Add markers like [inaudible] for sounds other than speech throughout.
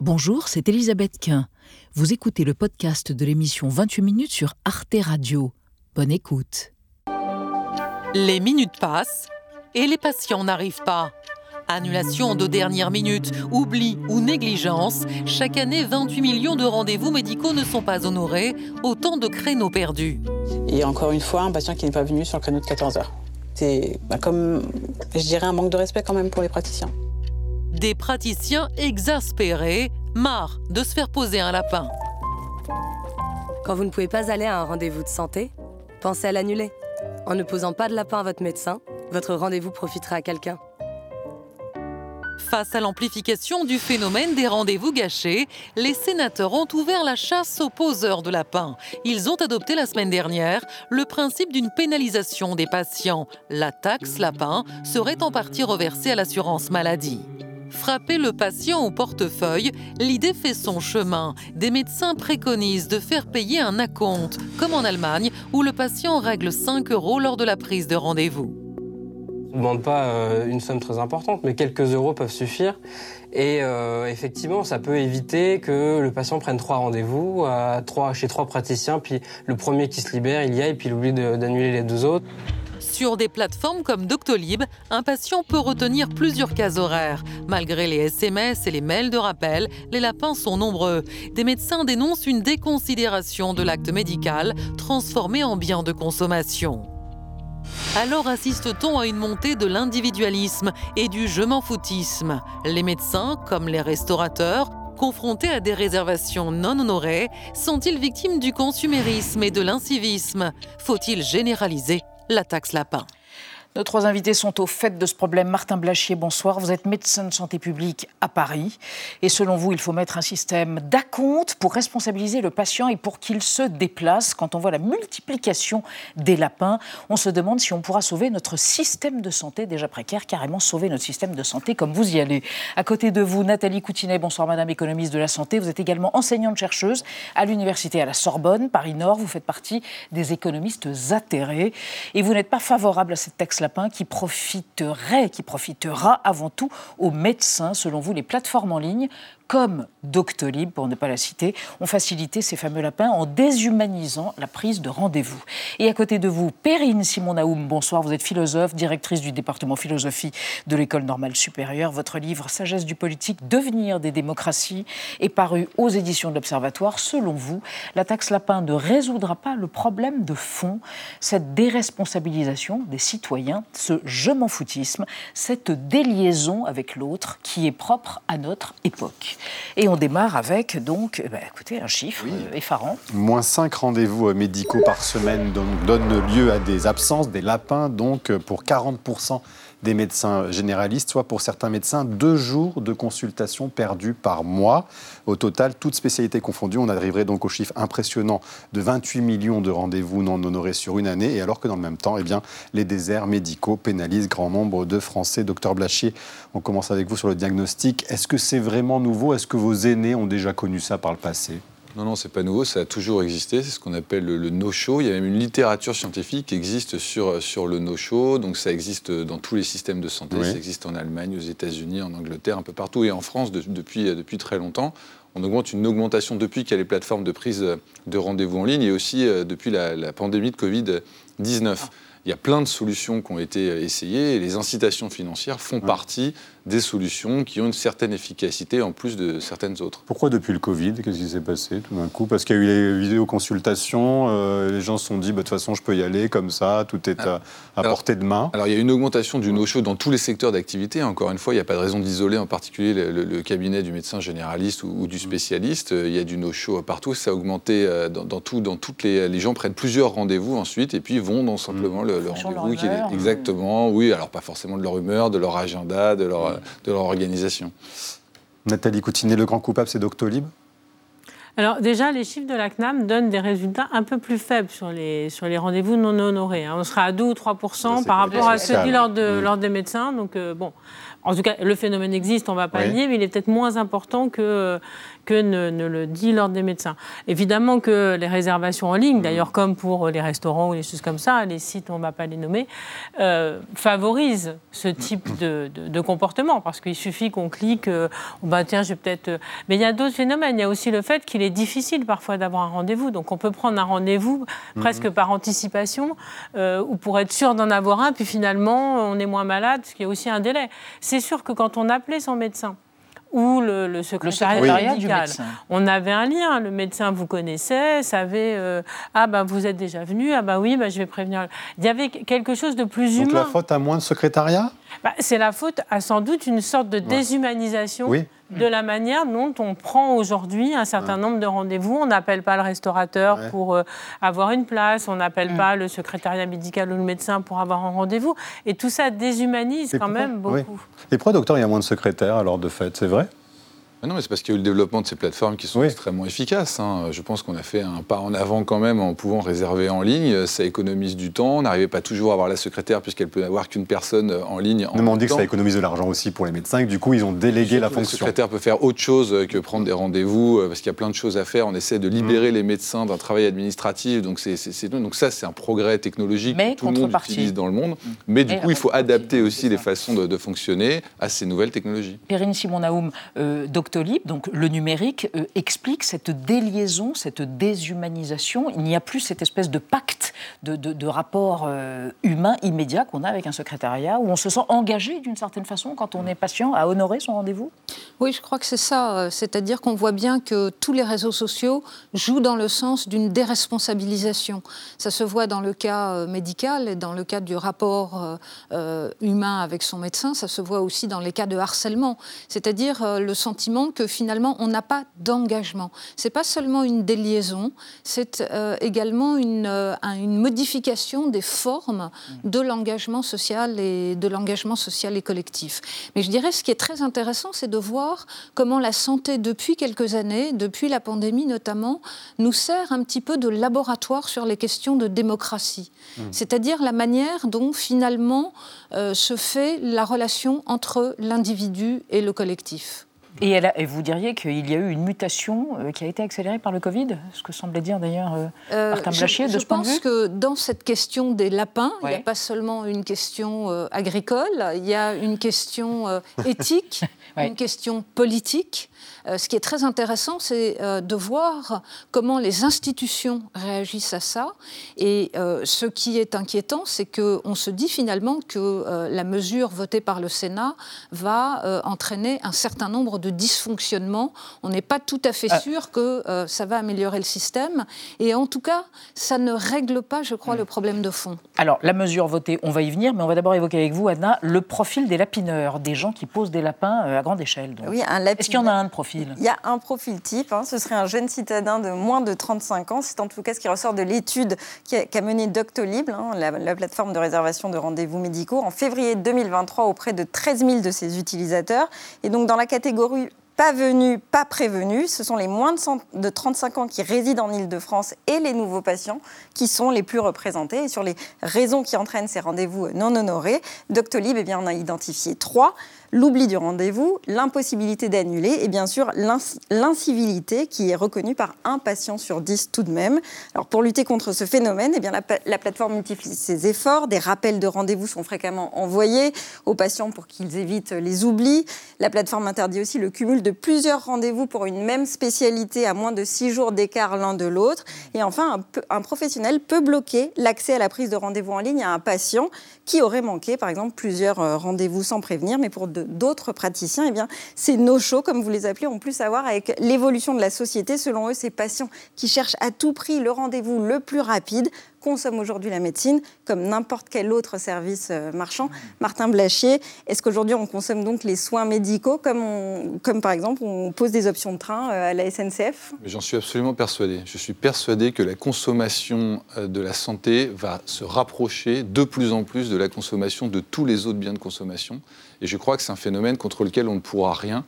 Bonjour, c'est Elisabeth Quint. Vous écoutez le podcast de l'émission 28 minutes sur Arte Radio. Bonne écoute. Les minutes passent et les patients n'arrivent pas. Annulation de dernière minute, oubli ou négligence, chaque année 28 millions de rendez-vous médicaux ne sont pas honorés, autant de créneaux perdus. Et encore une fois, un patient qui n'est pas venu sur le créneau de 14 heures. C'est bah, comme, je dirais, un manque de respect quand même pour les praticiens. Des praticiens exaspérés, marre de se faire poser un lapin. Quand vous ne pouvez pas aller à un rendez-vous de santé, pensez à l'annuler. En ne posant pas de lapin à votre médecin, votre rendez-vous profitera à quelqu'un. Face à l'amplification du phénomène des rendez-vous gâchés, les sénateurs ont ouvert la chasse aux poseurs de lapins. Ils ont adopté la semaine dernière le principe d'une pénalisation des patients. La taxe lapin serait en partie reversée à l'assurance maladie. Frapper le patient au portefeuille, l'idée fait son chemin. Des médecins préconisent de faire payer un acompte, comme en Allemagne, où le patient règle 5 euros lors de la prise de rendez-vous. On ne demande pas euh, une somme très importante, mais quelques euros peuvent suffire. Et euh, effectivement, ça peut éviter que le patient prenne trois rendez-vous chez trois praticiens, puis le premier qui se libère, il y a, et puis il oublie d'annuler les deux autres. Sur des plateformes comme Doctolib, un patient peut retenir plusieurs cases horaires. Malgré les SMS et les mails de rappel, les lapins sont nombreux. Des médecins dénoncent une déconsidération de l'acte médical transformé en bien de consommation. Alors assiste-t-on à une montée de l'individualisme et du je m'en foutisme? Les médecins, comme les restaurateurs, confrontés à des réservations non honorées, sont-ils victimes du consumérisme et de l'incivisme? Faut-il généraliser? La taxe lapin. Nos trois invités sont au fait de ce problème. Martin Blachier, bonsoir. Vous êtes médecin de santé publique à Paris. Et selon vous, il faut mettre un système d'acompte pour responsabiliser le patient et pour qu'il se déplace. Quand on voit la multiplication des lapins, on se demande si on pourra sauver notre système de santé déjà précaire, carrément sauver notre système de santé comme vous y allez. À côté de vous, Nathalie Coutinet, bonsoir madame économiste de la santé. Vous êtes également enseignante-chercheuse à l'université à la Sorbonne, Paris-Nord. Vous faites partie des économistes atterrés. Et vous n'êtes pas favorable à cette taxe qui profiterait, qui profitera avant tout aux médecins. Selon vous, les plateformes en ligne comme Doctolib, pour ne pas la citer, ont facilité ces fameux lapins en déshumanisant la prise de rendez-vous. Et à côté de vous, Perrine Simon-Naoum, bonsoir, vous êtes philosophe, directrice du département philosophie de l'École normale supérieure. Votre livre Sagesse du politique, devenir des démocraties est paru aux éditions de l'Observatoire. Selon vous, la taxe lapin ne résoudra pas le problème de fond, cette déresponsabilisation des citoyens, ce je m'en foutisme, cette déliaison avec l'autre qui est propre à notre époque. Et on démarre avec, donc, eh ben, écoutez, un chiffre euh, effarant. Moins 5 rendez-vous euh, médicaux par semaine donnent lieu à des absences, des lapins, donc euh, pour 40% des médecins généralistes, soit pour certains médecins, deux jours de consultation perdus par mois. Au total, toutes spécialités confondues, on arriverait donc au chiffre impressionnant de 28 millions de rendez-vous non honorés sur une année, et alors que dans le même temps, eh bien, les déserts médicaux pénalisent grand nombre de Français. Docteur Blachier, on commence avec vous sur le diagnostic. Est-ce que c'est vraiment nouveau? Est-ce que vos aînés ont déjà connu ça par le passé? Non, non, c'est pas nouveau, ça a toujours existé, c'est ce qu'on appelle le, no-show. Il y a même une littérature scientifique qui existe sur, sur le no-show, donc ça existe dans tous les systèmes de santé, ça existe en Allemagne, aux États-Unis, en Angleterre, un peu partout, et en France depuis, depuis très longtemps. On augmente une augmentation depuis qu'il y a les plateformes de prise de rendez-vous en ligne et aussi euh, depuis la, pandémie de Covid-19. Il y a plein de solutions qui ont été essayées et les incitations financières font partie des solutions qui ont une certaine efficacité en plus de certaines autres. Pourquoi depuis le Covid Qu'est-ce qui s'est passé tout d'un coup? Parce qu'il y a eu les vidéoconsultations, euh, les gens se sont dit, bah, de toute façon, je peux y aller comme ça, tout est à, portée de main. Alors, il y a une augmentation du no-show dans tous les secteurs d'activité. Encore une fois, il n'y a pas de raison d'isoler en particulier le, cabinet du médecin généraliste ou, du spécialiste. Il y a du no-show partout. Ça a augmenté euh, dans, tout, dans toutes les... Les gens prennent plusieurs rendez-vous ensuite et puis vont dans simplement le, rendez-vous. Qui est, exactement, oui. Alors, pas forcément de leur humeur, de leur agenda, de leur de leur organisation. Nathalie Coutinet, le grand coupable, c'est Doctolib? Alors déjà, les chiffres de la CNAM donnent des résultats un peu plus faibles sur les, sur les rendez-vous non honorés. Hein. On sera à 2 ou 3% par rapport à ceux dit lors, de, mmh. lors des médecins. Donc euh, bon, en tout cas, le phénomène existe, on ne va pas le nier, mais il est peut-être moins important que, que ne, le dit l'ordre des médecins. Évidemment que les réservations en ligne, d'ailleurs comme pour les restaurants ou les choses comme ça, les sites, on ne va pas les nommer, euh, favorisent ce type de, comportement, parce qu'il suffit qu'on clique, euh, bah, tiens, je vais peut-être... Euh, mais il y a d'autres phénomènes. Il y a aussi le fait qu'il est difficile parfois d'avoir un rendez-vous. Donc on peut prendre un rendez-vous mhm. presque par anticipation, ou pour être sûr d'en avoir un, puis finalement, on est moins malade, parce qu'il y a aussi un délai. C'est sûr que quand on appelait son médecin, ou le, le secrétariat, médical. On avait un lien. Le médecin vous connaissait, savait euh, ah ben vous êtes déjà venu, ah ben oui, ben, je vais prévenir. Il y avait quelque chose de plus humain. Donc la faute à moins de secrétariat? Bah, C'est la faute à sans doute une sorte de déshumanisation. De la manière dont on prend aujourd'hui un certain nombre de rendez-vous. On n'appelle pas le restaurateur pour euh, avoir une place, on n'appelle mm. pas le secrétariat médical ou le médecin pour avoir un rendez-vous. Et tout ça déshumanise quand même beaucoup. Et pourquoi, docteur, il y a moins de secrétaires alors de fait? C'est vrai? Non, mais c'est parce qu'il y a eu le développement de ces plateformes qui sont extrêmement efficaces. Hein. Je pense qu'on a fait un pas en avant quand même en pouvant réserver en ligne. Ça économise du temps. On n'arrivait pas toujours à avoir la secrétaire puisqu'elle peut n'avoir qu'une personne en ligne. En on dit que ça économise de l'argent aussi pour les médecins. du coup, ils ont délégué la fonction. Le secrétaire peut faire autre chose que prendre des rendez-vous euh, parce qu'il y a plein de choses à faire. On essaie de libérer mmh. les médecins d'un travail administratif. Donc, c'est, donc ça, c'est un progrès technologique que tout le monde utilise dans le monde. Mmh. Mais du coup, il faut adapter aussi les façons de, fonctionner à ces nouvelles technologies. Perrine Simon-Naoum, euh, Doctolib, donc le numérique euh, explique cette déliaison, cette déshumanisation. Il n'y a plus cette espèce de pacte de, rapport euh, humain immédiat qu'on a avec un secrétariat, où on se sent engagé d'une certaine façon quand on est patient à honorer son rendez-vous Oui, je crois que c'est ça. Euh, c'est-à-dire qu'on voit bien que tous les réseaux sociaux jouent dans le sens d'une déresponsabilisation. Ça se voit dans le cas médical et dans le cas du rapport humain avec son médecin. Ça se voit aussi dans les cas de harcèlement. C'est-à-dire le sentiment que finalement on n'a pas d'engagement. C'est pas seulement une déliaison, c'est euh, également une, euh, une, modification des formes de l'engagement social et de l'engagement social et collectif. Mais je dirais ce qui est très intéressant, c'est de voir comment la santé depuis quelques années, depuis la pandémie notamment, nous sert un petit peu de laboratoire sur les questions de démocratie. Mm. C'est-à-dire la manière dont finalement euh, se fait la relation entre l'individu et le collectif. Et, vous diriez qu'il y a eu une mutation euh, qui a été accélérée par le Covid Ce que semblait dire d'ailleurs euh, euh, Martin Blachier de ce point de vue Je pense que dans cette question des lapins, il n'y a pas seulement une question agricole, il y a une question éthique, [laughs] une question politique. Euh, ce qui est très intéressant, c'est euh, de voir comment les institutions réagissent à ça. Et euh, ce qui est inquiétant, c'est qu'on se dit finalement que la mesure votée par le Sénat va entraîner un certain nombre de dysfonctionnements. On n'est pas tout à fait ah. sûr que ça va améliorer le système. Et en tout cas, ça ne règle pas, je crois, hmm. le problème de fond. Alors, la mesure votée, on va y venir, mais on va d'abord évoquer avec vous, Anna, le profil des lapineurs, des gens qui posent des lapins à grande échelle. Oui, Est-ce qu'il y en a un de profil? Il y a un profil type. Hein. ce serait un jeune citadin de moins de 35 ans. C'est en tout cas ce qui ressort de l'étude qu'a menée Doctolib, hein, la, plateforme de réservation de rendez-vous médicaux, en février 2023 auprès de 13 000 de ses utilisateurs. Et donc dans la catégorie pas venus, pas prévenus. Ce sont les moins de, 35 ans qui résident en Ile-de-France et les nouveaux patients qui sont les plus représentés. Et sur les raisons qui entraînent ces rendez-vous non honorés, Doctolib eh bien, en a identifié trois l'oubli du rendez-vous, l'impossibilité d'annuler et bien sûr l'incivilité qui est reconnue par un patient sur dix tout de même. Alors pour lutter contre ce phénomène, eh bien la, la plateforme multiplie ses efforts. Des rappels de rendez-vous sont fréquemment envoyés aux patients pour qu'ils évitent les oublis. La plateforme interdit aussi le cumul de plusieurs rendez-vous pour une même spécialité à moins de six jours d'écart l'un de l'autre. Et enfin, un, professionnel peut bloquer l'accès à la prise de rendez-vous en ligne à un patient qui aurait manqué, par exemple, plusieurs euh, rendez-vous sans prévenir, mais pour d'autres praticiens, eh bien, ces no-shows, comme vous les appelez, ont plus à voir avec l'évolution de la société. Selon eux, ces patients qui cherchent à tout prix le rendez-vous le plus rapide consomme aujourd'hui la médecine comme n'importe quel autre service euh, marchand. Martin Blachier, est-ce qu'aujourd'hui on consomme donc les soins médicaux comme, comme par exemple on pose des options de train euh, à la SNCF J'en suis absolument persuadé. Je suis persuadé que la consommation euh, de la santé va se rapprocher de plus en plus de la consommation de tous les autres biens de consommation. Et je crois que c'est un phénomène contre lequel on ne pourra rien.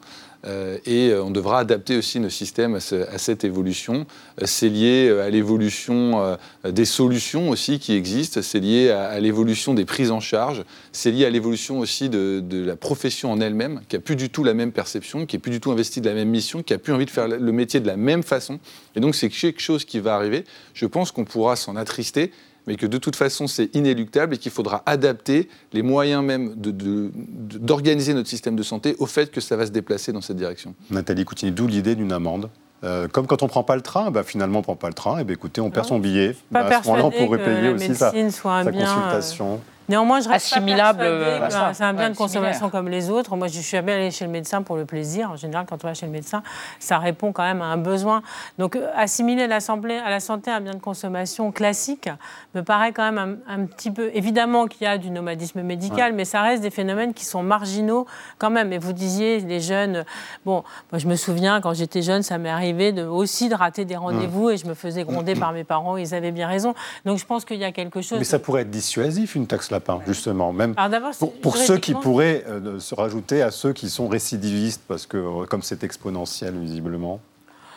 Euh, et on devra adapter aussi nos systèmes à, cette évolution. C'est lié à l'évolution des solutions aussi qui existent, c'est lié à, l'évolution des prises en charge, c'est lié à l'évolution aussi de, la profession en elle-même, qui a plus du tout la même perception, qui est plus du tout investie de la même mission, qui a plus envie de faire le métier de la même façon. Et donc c'est quelque chose qui va arriver. Je pense qu'on pourra s'en attrister mais que de toute façon c'est inéluctable et qu'il faudra adapter les moyens même d'organiser notre système de santé au fait que ça va se déplacer dans cette direction. Nathalie Coutini, d'où l'idée d'une amende euh, comme quand on ne prend pas le train, bah, finalement on ne prend pas le train, et bah, écoutez, on perd son billet. Pas bah, à ce moment-là, on pourrait payer aussi sa, sa euh, consultation. Néanmoins, je reste assimilable. Euh, c'est un bien de consommation comme les autres. Moi, je suis jamais allée chez le médecin pour le plaisir. En général, quand on va chez le médecin, ça répond quand même à un besoin. Donc, euh, assimiler à la santé un bien de consommation classique me paraît quand même un, petit peu. Évidemment qu'il y a du nomadisme médical, mais ça reste des phénomènes qui sont marginaux quand même. Et vous disiez, les jeunes. Bon, moi, je me souviens quand j'étais jeune, ça m'est arrivé de, aussi de rater des rendez-vous et je me faisais gronder par mes parents. Ils avaient bien raison. Donc, je pense qu'il y a quelque chose. Mais ça pourrait être dissuasif, une taxe là justement, même pour, ceux qui pourraient euh, se rajouter à ceux qui sont récidivistes, parce que euh, comme c'est exponentiel, visiblement.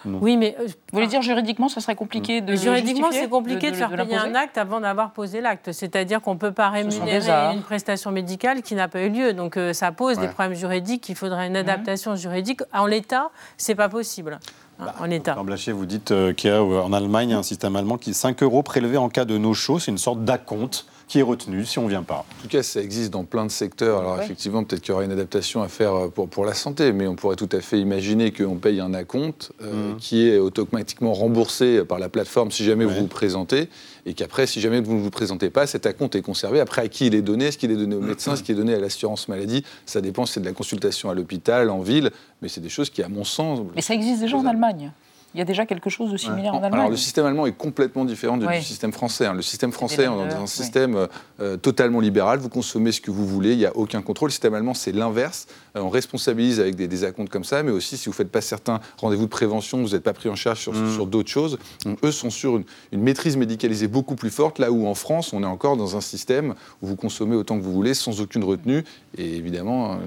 Oui, mais euh, vous voulez dire juridiquement, ça serait compliqué de Juridiquement, c'est compliqué de, faire payer un acte avant d'avoir posé l'acte. C'est-à-dire qu'on ne peut pas rémunérer une prestation médicale qui n'a pas eu lieu. Donc ça pose des problèmes juridiques. Il faudrait une adaptation juridique. En l'état, c'est pas possible. Hein, bah, en état. Blaché, vous dites qu'il y a en Allemagne un système allemand qui est 5 euros prélevés en cas de no-show. C'est une sorte d'acompte qui est retenu si on ne vient pas. En tout cas, ça existe dans plein de secteurs. Alors effectivement, peut-être qu'il y aura une adaptation à faire euh, pour, pour la santé, mais on pourrait tout à fait imaginer qu'on paye un acompte euh, mmh. qui est automatiquement remboursé par la plateforme si jamais vous vous présentez, et qu'après, si jamais vous ne vous présentez pas, cet acompte est conservé. Après, à qui il est donné Est-ce qu'il est donné au médecin Est-ce qu'il est donné à l'assurance maladie Ça dépend, c'est de la consultation à l'hôpital, en ville, mais c'est des choses qui, à mon sens... Mais ça existe déjà en Allemagne il y a déjà quelque chose de similaire en Allemagne. Alors le système allemand est complètement différent du, système français. Hein. Le système français, on est dans un système euh, euh, totalement libéral. Vous consommez ce que vous voulez, il n'y a aucun contrôle. Le système allemand, c'est l'inverse. Euh, on responsabilise avec des, des acomptes comme ça, mais aussi si vous ne faites pas certains rendez-vous de prévention, vous n'êtes pas pris en charge sur, mm. d'autres choses. eux sont sur une, une, maîtrise médicalisée beaucoup plus forte, là où en France, on est encore dans un système où vous consommez autant que vous voulez, sans aucune retenue. Et évidemment,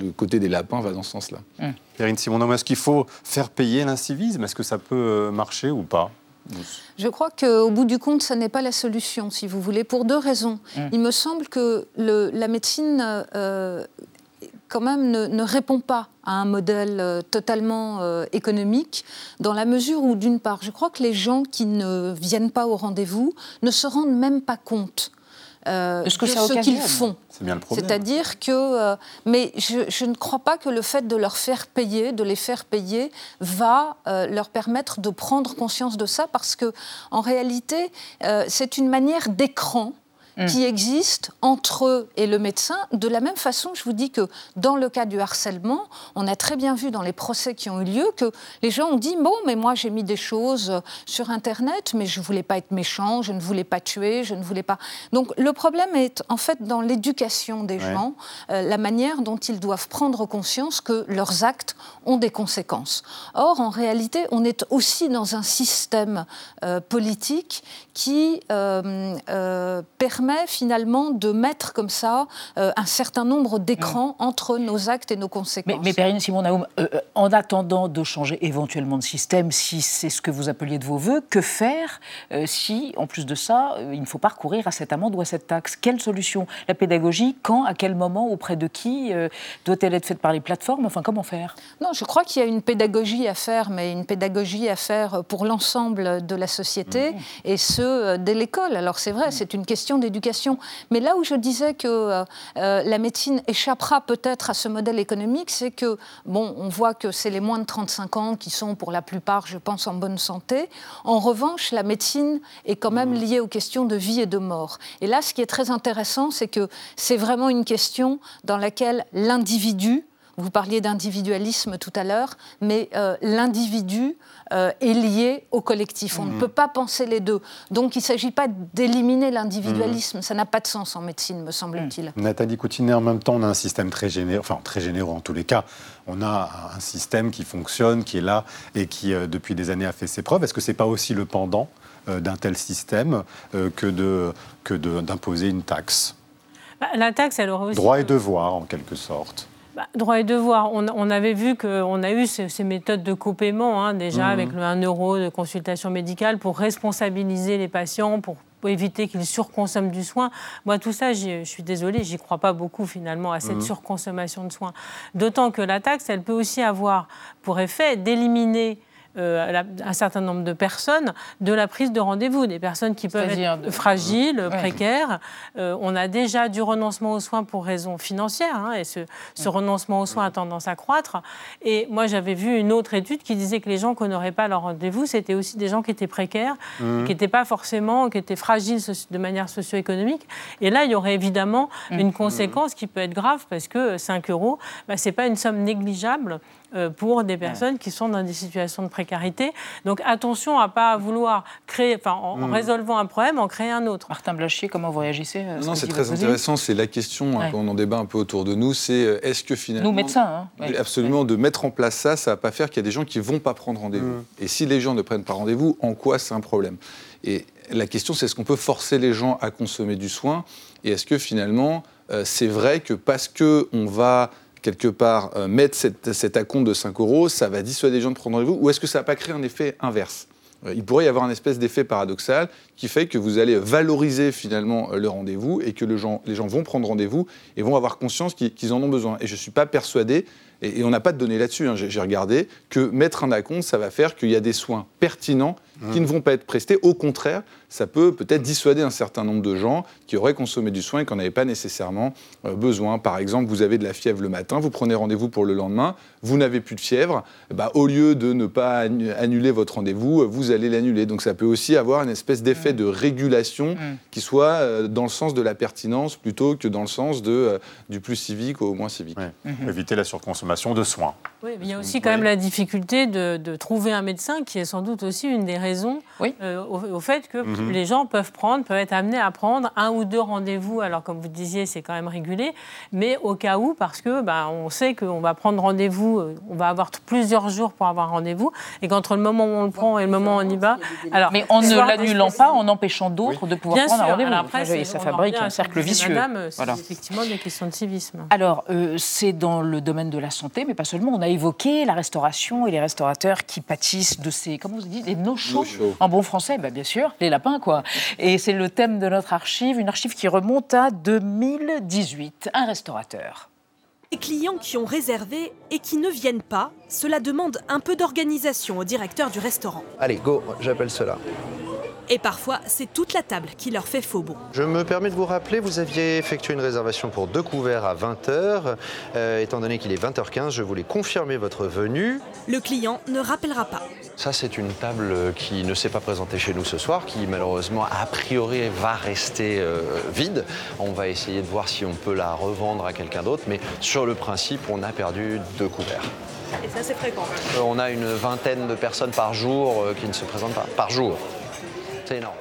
le côté des lapins va dans ce sens-là. Mm. Perrine Simonon, est-ce qu'il faut faire payer l'incivisme? Est-ce que ça peut euh, marcher ou pas? Je crois qu'au bout du compte, ce n'est pas la solution, si vous voulez, pour deux raisons. Mm. Il me semble que le, la médecine, euh, quand même, ne, répond pas à un modèle euh, totalement économique, dans la mesure où, d'une part, je crois que les gens qui ne viennent pas au rendez-vous ne se rendent même pas compte euh, ce, que ce qu'ils font. C'est bien le problème. C'est-à-dire que, euh, mais je, ne crois pas que le fait de leur faire payer, de les faire payer, va euh, leur permettre de prendre conscience de ça, parce que en réalité, c'est une manière d'écran Mm. qui existe entre eux et le médecin. De la même façon, je vous dis que dans le cas du harcèlement, on a très bien vu dans les procès qui ont eu lieu que les gens ont dit Bon, mais moi j'ai mis des choses sur Internet, mais je ne voulais pas être méchant, je ne voulais pas tuer, je ne voulais pas. Donc le problème est en fait dans l'éducation des gens, euh, la manière dont ils doivent prendre conscience que leurs actes ont des conséquences. Or, en réalité, on est aussi dans un système euh, politique qui euh, permet finalement de mettre comme ça euh, un certain nombre d'écrans mm. entre nos actes et nos conséquences. Mais, mais Perrine Simon Naoum, euh, euh, en attendant de changer éventuellement de système, si c'est ce que vous appeliez de vos voeux, que faire si, en plus de ça, il ne faut pas recourir à cette amende ou à cette taxe? Quelle solution? La pédagogie, quand, à quel moment, auprès de qui Doit-elle être faite par les plateformes? Enfin, comment faire? Non, je crois qu'il y a une pédagogie à faire, mais une pédagogie à faire pour l'ensemble de la société, mm. et ce, dès l'école. Alors c'est vrai, mm. c'est une question d'éducation mais là où je disais que euh, euh, la médecine échappera peut-être à ce modèle économique, c'est que, bon, on voit que c'est les moins de 35 ans qui sont pour la plupart, je pense, en bonne santé. En revanche, la médecine est quand même mmh. liée aux questions de vie et de mort. Et là, ce qui est très intéressant, c'est que c'est vraiment une question dans laquelle l'individu, vous parliez d'individualisme tout à l'heure, mais euh, l'individu euh, est lié au collectif. On ne mmh. peut pas penser les deux. Donc il ne s'agit pas d'éliminer l'individualisme. Mmh. Ça n'a pas de sens en médecine, me semble-t-il. Mmh. Nathalie Coutinet, en même temps, on a un système très généreux, enfin très généreux en tous les cas. On a un système qui fonctionne, qui est là et qui, euh, depuis des années, a fait ses preuves. Est-ce que ce n'est pas aussi le pendant d'un tel système que d'imposer que une taxe? Bah, La taxe, elle aurait aussi... Droit et devoir, en quelque sorte. Bah, Droit et devoir. On, avait vu qu'on a eu ces, méthodes de copaiement, hein, déjà, mmh. avec le 1 euro de consultation médicale pour responsabiliser les patients, pour éviter qu'ils surconsomment du soin. Moi, tout ça, je suis désolée, j'y crois pas beaucoup finalement à cette mmh. surconsommation de soins. D'autant que la taxe, elle peut aussi avoir pour effet d'éliminer euh, un certain nombre de personnes de la prise de rendez-vous, des personnes qui peuvent être fragiles, précaires. Euh, on a déjà du renoncement aux soins pour raisons financières, hein, et ce, renoncement aux soins a tendance à croître. Et moi, j'avais vu une autre étude qui disait que les gens qui n'auraient pas leur rendez-vous, c'était aussi des gens qui étaient précaires, mmh. qui n'étaient pas forcément, qui étaient fragiles de manière socio-économique. Et là, il y aurait évidemment mmh. une conséquence qui peut être grave, parce que 5 euros, bah, ce n'est pas une somme négligeable pour des personnes qui sont dans des situations de précarité. Donc attention à ne pas vouloir créer, enfin, en, hmm. résolvant un problème, en créer un autre. Martin Blachier, comment vous réagissez Non, c'est très intéressant. C'est la question, hein, on en débat un peu autour de nous, c'est euh, est-ce que finalement... Nous, médecins. Hein. Absolument, de mettre en place ça, ça ne va pas faire qu'il y a des gens qui ne vont pas prendre rendez-vous. Hmm. Et si les gens ne prennent pas rendez-vous, en quoi c'est un problème? Et la question, c'est est-ce qu'on peut forcer les gens à consommer du soin? Et est-ce que finalement, euh, c'est vrai que parce qu'on va quelque part, euh, mettre cette, cet acompte de 5 euros, ça va dissuader les gens de prendre rendez-vous Ou est-ce que ça ne va pas créer un effet inverse? Euh, il pourrait y avoir un espèce d'effet paradoxal qui fait que vous allez valoriser finalement euh, le rendez-vous et que les gens vont prendre rendez-vous et vont avoir conscience qu'ils en ont besoin. Et je ne suis pas persuadé, et, on n'a pas de données là-dessus, hein, j'ai regardé, que mettre un acompte, ça va faire qu'il y a des soins pertinents qui ne vont pas être prestés. Au contraire, ça peut peut-être dissuader un certain nombre de gens qui auraient consommé du soin et qui n'en avaient pas nécessairement euh, besoin. Par exemple, vous avez de la fièvre le matin, vous prenez rendez-vous pour le lendemain, vous n'avez plus de fièvre, bah, au lieu de ne pas annuler votre rendez-vous, vous allez l'annuler. Donc ça peut aussi avoir une espèce d'effet mmh. de régulation mmh. qui soit euh, dans le sens de la pertinence plutôt que dans le sens de, euh, du plus civique au moins civique. Mmh. Éviter la surconsommation de soins. Oui, mais il y a aussi quand même la difficulté de, de, trouver un médecin qui est sans doute aussi une des raisons au, fait que Mhm. les gens peuvent prendre, peuvent être amenés à prendre un ou deux rendez-vous. Alors, comme vous disiez, c'est quand même régulé, mais au cas où, parce que bah, on sait qu'on va prendre rendez-vous, euh, on va avoir plusieurs jours pour avoir rendez-vous, et qu'entre le moment où on le prend et le moment où on y va. Alors, mais en ne l'annulant pas, en empêchant d'autres de pouvoir prendre un rendez-vous. ça fabrique un cercle vicieux. C'est effectivement des questions de civisme. Alors, euh, c'est dans le domaine de la santé, mais pas seulement. On a évoqué la restauration et les restaurateurs qui pâtissent de ces, comment vous dites, des no-shows en bon français, bah, bien sûr, les lapins, quoi. Et c'est le thème de notre archive, une archive qui remonte à 2018. Un restaurateur. Les clients qui ont réservé et qui ne viennent pas, cela demande un peu d'organisation au directeur du restaurant. Allez, go, j'appelle cela. Et parfois, c'est toute la table qui leur fait faux bon. Je me permets de vous rappeler, vous aviez effectué une réservation pour deux couverts à 20h. Euh, étant donné qu'il est 20h15, je voulais confirmer votre venue. Le client ne rappellera pas. Ça, c'est une table qui ne s'est pas présentée chez nous ce soir, qui malheureusement, a priori, va rester euh, vide. On va essayer de voir si on peut la revendre à quelqu'un d'autre, mais sur le principe, on a perdu deux couverts. Et ça, c'est fréquent euh, On a une vingtaine de personnes par jour qui ne se présentent pas. Par jour. C'est énorme.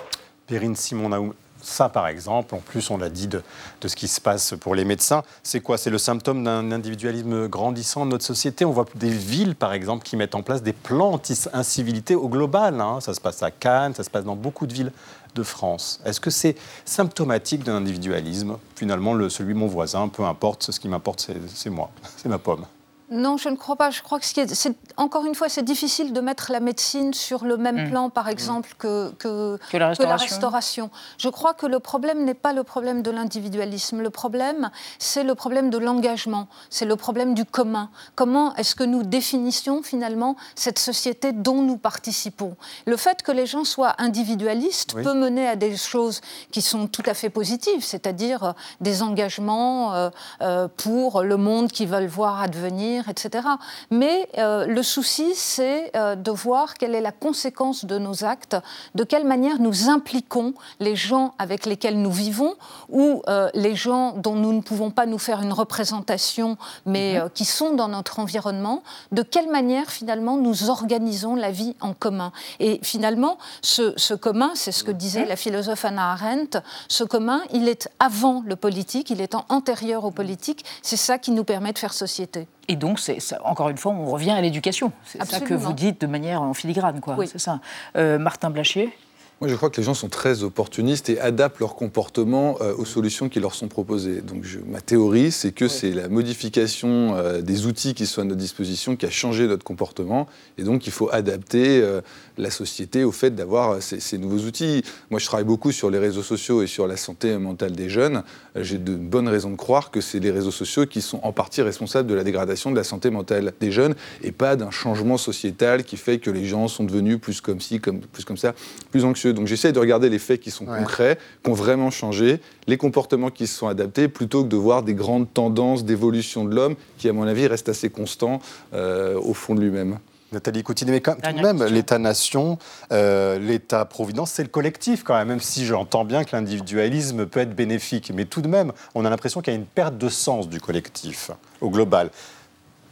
Perrine Simon ça, par exemple, en plus, on l'a dit de, ce qui se passe pour les médecins, c'est quoi? C'est le symptôme d'un individualisme grandissant de notre société? On voit des villes, par exemple, qui mettent en place des plans anti-incivilité au global. Hein. Ça se passe à Cannes, ça se passe dans beaucoup de villes de France. Est-ce que c'est symptomatique d'un individualisme? Finalement, le, celui de mon voisin, peu importe, ce qui m'importe, c'est moi, [laughs] c'est ma pomme. Non, je ne crois pas. Je crois que, c'est, encore une fois, c'est difficile de mettre la médecine sur le même mm. plan, par mm. exemple, que, que, la restauration. Je crois que le problème n'est pas le problème de l'individualisme. Le problème, c'est le problème de l'engagement. C'est le problème du commun. Comment est-ce que nous définissions finalement cette société dont nous participons? Le fait que les gens soient individualistes peut mener à des choses qui sont tout à fait positives, c'est-à-dire euh, des engagements euh, euh, pour le monde qu'ils veulent voir advenir etc. Mais euh, le souci, c'est euh, de voir quelle est la conséquence de nos actes, de quelle manière nous impliquons les gens avec lesquels nous vivons ou euh, les gens dont nous ne pouvons pas nous faire une représentation, mais mhm. qui sont dans notre environnement, de quelle manière finalement nous organisons la vie en commun. Et finalement, ce, ce commun, c'est ce que disait la philosophe Anna Arendt, ce commun, il est avant le politique, il est antérieur au politique, c'est ça qui nous permet de faire société. Et donc, c'est, encore une fois, on revient à l'éducation. C'est ça que vous dites de manière en filigrane, quoi. C'est ça. Euh, Martin Blachier moi, je crois que les gens sont très opportunistes et adaptent leur comportement euh, aux solutions qui leur sont proposées. Donc, ma théorie, c'est que c'est la modification euh, des outils qui sont à notre disposition qui a changé notre comportement. Et donc, il faut adapter euh, la société au fait d'avoir ces, nouveaux outils. Moi, je travaille beaucoup sur les réseaux sociaux et sur la santé mentale des jeunes. J'ai de bonnes raisons de croire que c'est les réseaux sociaux qui sont en partie responsables de la dégradation de la santé mentale des jeunes et pas d'un changement sociétal qui fait que les gens sont devenus plus comme ci, comme, plus comme ça, plus anxieux. Donc j'essaie de regarder les faits qui sont concrets, qui ont vraiment changé, les comportements qui se sont adaptés, plutôt que de voir des grandes tendances d'évolution de l'homme qui, à mon avis, restent assez constants euh, au fond de lui-même. Nathalie Coutine, mais quand même, l'État-nation, euh, l'État-providence, c'est le collectif quand même, même si j'entends bien que l'individualisme peut être bénéfique. Mais tout de même, on a l'impression qu'il y a une perte de sens du collectif au global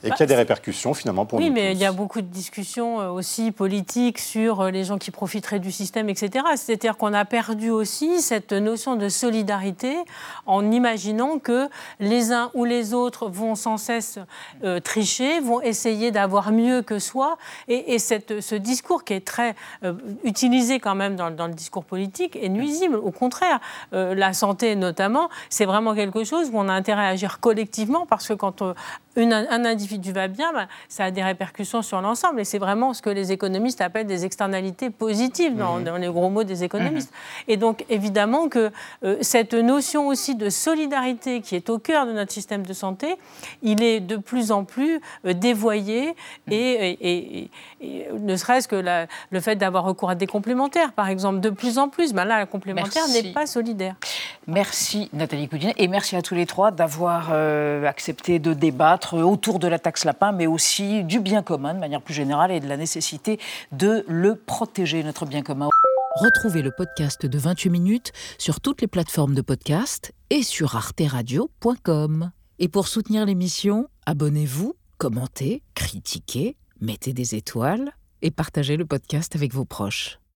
et qu'il y a des répercussions finalement pour oui, nous. Oui, mais il y a beaucoup de discussions euh, aussi politiques sur euh, les gens qui profiteraient du système, etc. C'est-à-dire qu'on a perdu aussi cette notion de solidarité en imaginant que les uns ou les autres vont sans cesse euh, tricher, vont essayer d'avoir mieux que soi. Et, cette, ce discours qui est très utilisé quand même dans, le discours politique est nuisible. Au contraire, la santé notamment, c'est vraiment quelque chose où on a intérêt à agir collectivement parce que quand un individu va bien, bah, ça a des répercussions sur l'ensemble. Et c'est vraiment ce que les économistes appellent des externalités positives, dans, mhm. les gros mots des économistes. Mhm. Et donc, évidemment que euh, cette notion aussi de solidarité qui est au cœur de notre système de santé, il est de plus en plus euh, dévoyé. Mhm. Et, ne serait-ce que le fait d'avoir recours à des complémentaires, par exemple, de plus en plus, ben là, la complémentaire n'est pas solidaire. Merci Nathalie Coudin et merci à tous les trois d'avoir euh, accepté de autour de la taxe lapin, mais aussi du bien commun de manière plus générale et de la nécessité de le protéger, notre bien commun. Retrouvez le podcast de 28 minutes sur toutes les plateformes de podcast et sur arteradio.com. Et pour soutenir l'émission, abonnez-vous, commentez, critiquez, mettez des étoiles et partagez le podcast avec vos proches.